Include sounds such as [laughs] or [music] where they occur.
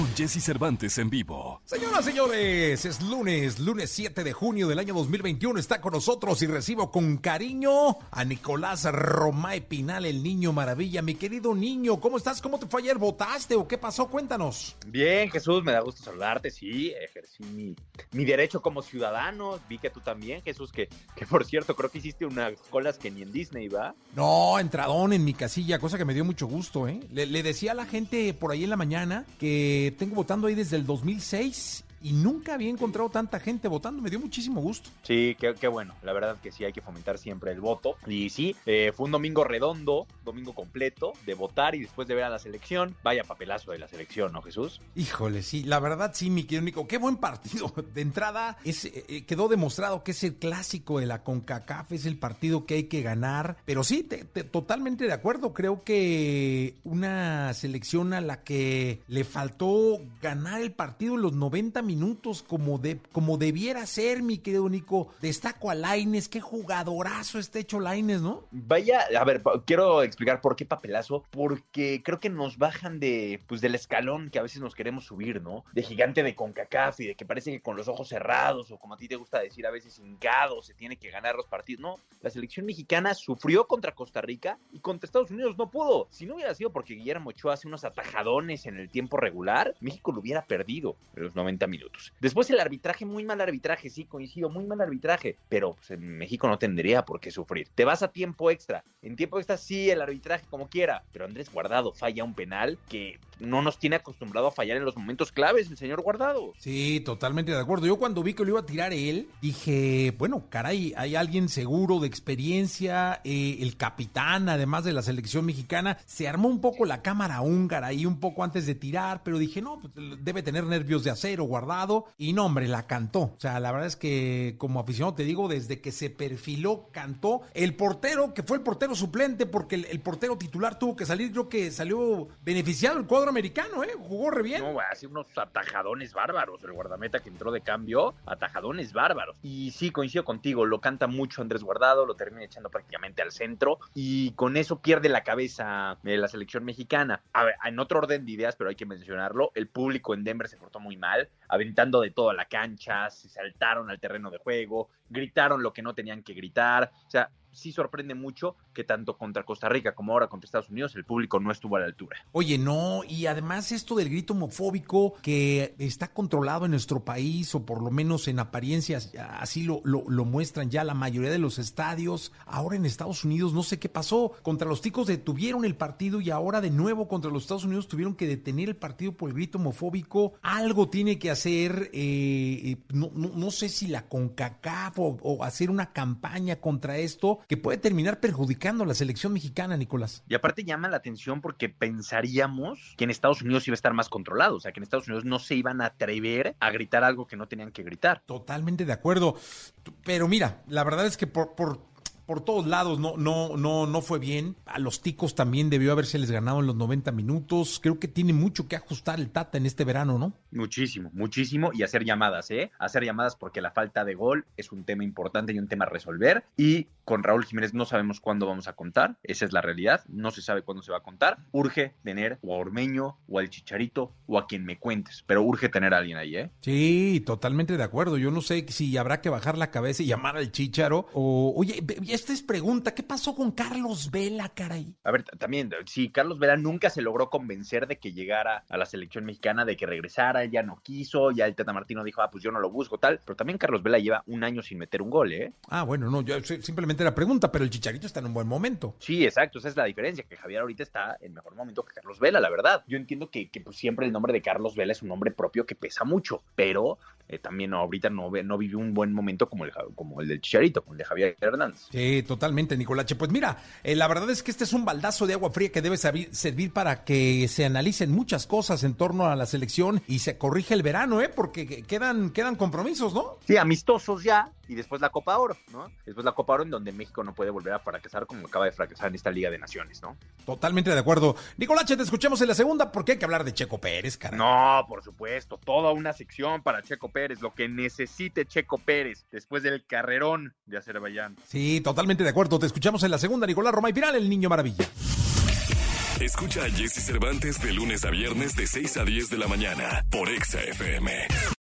Con Jesse Cervantes en vivo. Señoras, señores, es lunes, lunes 7 de junio del año 2021. Está con nosotros y recibo con cariño a Nicolás Romay Pinal, el niño maravilla. Mi querido niño, ¿cómo estás? ¿Cómo te fue ayer? ¿Votaste o qué pasó? Cuéntanos. Bien, Jesús, me da gusto saludarte. Sí, ejercí mi, mi derecho como ciudadano. Vi que tú también, Jesús, que, que por cierto, creo que hiciste unas colas que ni en Disney, ¿va? No, entradón en mi casilla, cosa que me dio mucho gusto, ¿eh? Le, le decía a la gente por ahí en la mañana que tengo votando ahí desde el 2006 y nunca había encontrado tanta gente votando. Me dio muchísimo gusto. Sí, qué, qué bueno. La verdad que sí, hay que fomentar siempre el voto. Y sí, eh, fue un domingo redondo, domingo completo, de votar y después de ver a la selección. Vaya papelazo de la selección, ¿no, Jesús? Híjole, sí, la verdad sí, mi querido Nico. Qué buen partido. [laughs] De entrada, es, eh, quedó demostrado que es el clásico de la CONCACAF, es el partido que hay que ganar. Pero sí, te, te, totalmente de acuerdo. Creo que una selección a la que le faltó ganar el partido en los 90 minutos como, de, como debiera ser, mi querido Nico. Destaco a Laines, qué jugadorazo está hecho Laines, ¿no? Vaya, a ver, quiero explicar por qué papelazo, porque creo que nos bajan de, pues, del escalón que a veces nos queremos subir, ¿no? De gigante de CONCACAF y de que parece que con los ojos cerrados o como a ti te gusta decir a veces hincado se tiene que ganar los partidos. No, la selección mexicana sufrió contra Costa Rica y contra Estados Unidos no pudo. Si no hubiera sido porque Guillermo Ochoa hace unos atajadones en el tiempo regular, México lo hubiera perdido en los 90 minutos. Después el arbitraje, muy mal arbitraje, sí, coincido, muy mal arbitraje, pero pues, en México no tendría por qué sufrir. Te vas a tiempo extra. En tiempo extra sí, el arbitraje como quiera, pero Andrés Guardado falla un penal que no nos tiene acostumbrado a fallar en los momentos claves, el señor Guardado. Sí, totalmente de acuerdo. Yo cuando vi que lo iba a tirar él, dije, bueno, caray, hay alguien seguro de experiencia, eh, el capitán, además de la selección mexicana, se armó un poco la cámara húngara ahí un poco antes de tirar, pero dije, no, pues, debe tener nervios de acero, Guardado y no, hombre, la cantó. O sea, la verdad es que como aficionado te digo, desde que se perfiló, cantó. El portero, que fue el portero suplente, porque el, el portero titular tuvo que salir, creo que salió beneficiado el cuadro americano, ¿eh? Jugó re bien. No, así unos atajadones bárbaros. El guardameta que entró de cambio, atajadones bárbaros. Y sí, coincido contigo, lo canta mucho Andrés Guardado, lo termina echando prácticamente al centro y con eso pierde la cabeza de la selección mexicana. A ver, en otro orden de ideas, pero hay que mencionarlo, el público en Denver se portó muy mal. A aventando de toda la cancha, se saltaron al terreno de juego, gritaron lo que no tenían que gritar. O sea, sí sorprende mucho que tanto contra Costa Rica como ahora contra Estados Unidos el público no estuvo a la altura. Oye, no, y además esto del grito homofóbico que está controlado en nuestro país, o por lo menos en apariencias, así lo, lo, muestran ya la mayoría de los estadios. Ahora en Estados Unidos no sé qué pasó. Contra los ticos detuvieron el partido y ahora de nuevo contra los Estados Unidos tuvieron que detener el partido por el grito homofóbico. Algo tiene que hacer, eh, no, no, no, sé si la CONCACAF o, o hacer una campaña contra esto que puede terminar perjudicando a la selección mexicana, Nicolás. Y aparte llama la atención porque pensaríamos que en Estados Unidos iba a estar más controlado, o sea, que en Estados Unidos no se iban a atrever a gritar algo que no tenían que gritar. Totalmente de acuerdo. Pero mira, la verdad es que por, por por todos lados no, no, no, no fue bien. A los ticos también debió haberse les ganado en los 90 minutos. Creo que tiene mucho que ajustar el Tata en este verano, ¿no? Muchísimo, muchísimo. Y hacer llamadas, ¿eh? Hacer llamadas porque la falta de gol es un tema importante y un tema a resolver. Y con Raúl Jiménez no sabemos cuándo vamos a contar. Esa es la realidad. No se sabe cuándo se va a contar. Urge tener o a Ormeño o al Chicharito o a quien me cuentes. Pero urge tener a alguien ahí, ¿eh? Sí, totalmente de acuerdo. Yo no sé si habrá que bajar la cabeza y llamar al Chicharo o, oye, esta es pregunta, ¿qué pasó con Carlos Vela, caray? A ver, también, sí, Carlos Vela nunca se logró convencer de que llegara a la selección mexicana, de que regresara, ya no quiso, ya el Tata Martino dijo, ah, pues yo no lo busco, tal, pero también Carlos Vela lleva un año sin meter un gol, ¿eh? Ah, bueno, no, yo simplemente la pregunta, pero el Chicharito está en un buen momento. Sí, exacto, esa es la diferencia, que Javier ahorita está en mejor momento que Carlos Vela, la verdad. Yo entiendo que, que pues, siempre el nombre de Carlos Vela es un nombre propio que pesa mucho, pero eh, también no, ahorita no, no vive un buen momento como el, como el del Chicharito, como el de Javier Hernández. Sí, totalmente. Nicolache. Pues mira, eh, la verdad es que este es un baldazo de agua fría que debe servir para que se analicen muchas cosas en torno a la selección y se se corrige el verano, ¿eh? Porque quedan, quedan compromisos, ¿no? Sí, amistosos ya, y después la Copa Oro, ¿no? Después la Copa Oro en donde México no puede volver a fracasar como acaba de fracasar en esta Liga de Naciones, ¿no? Totalmente de acuerdo. Nicolache, te escuchamos en la segunda porque hay que hablar de Checo Pérez, cara. No, por supuesto, toda una sección para Checo Pérez, lo que necesite Checo Pérez después del carrerón de Azerbaiyán. Sí, totalmente de acuerdo. Te escuchamos en la segunda, Nicolás Roma y Final, el niño maravilla. Escucha a Jesse Cervantes de lunes a viernes de 6 a 10 de la mañana por Exa FM.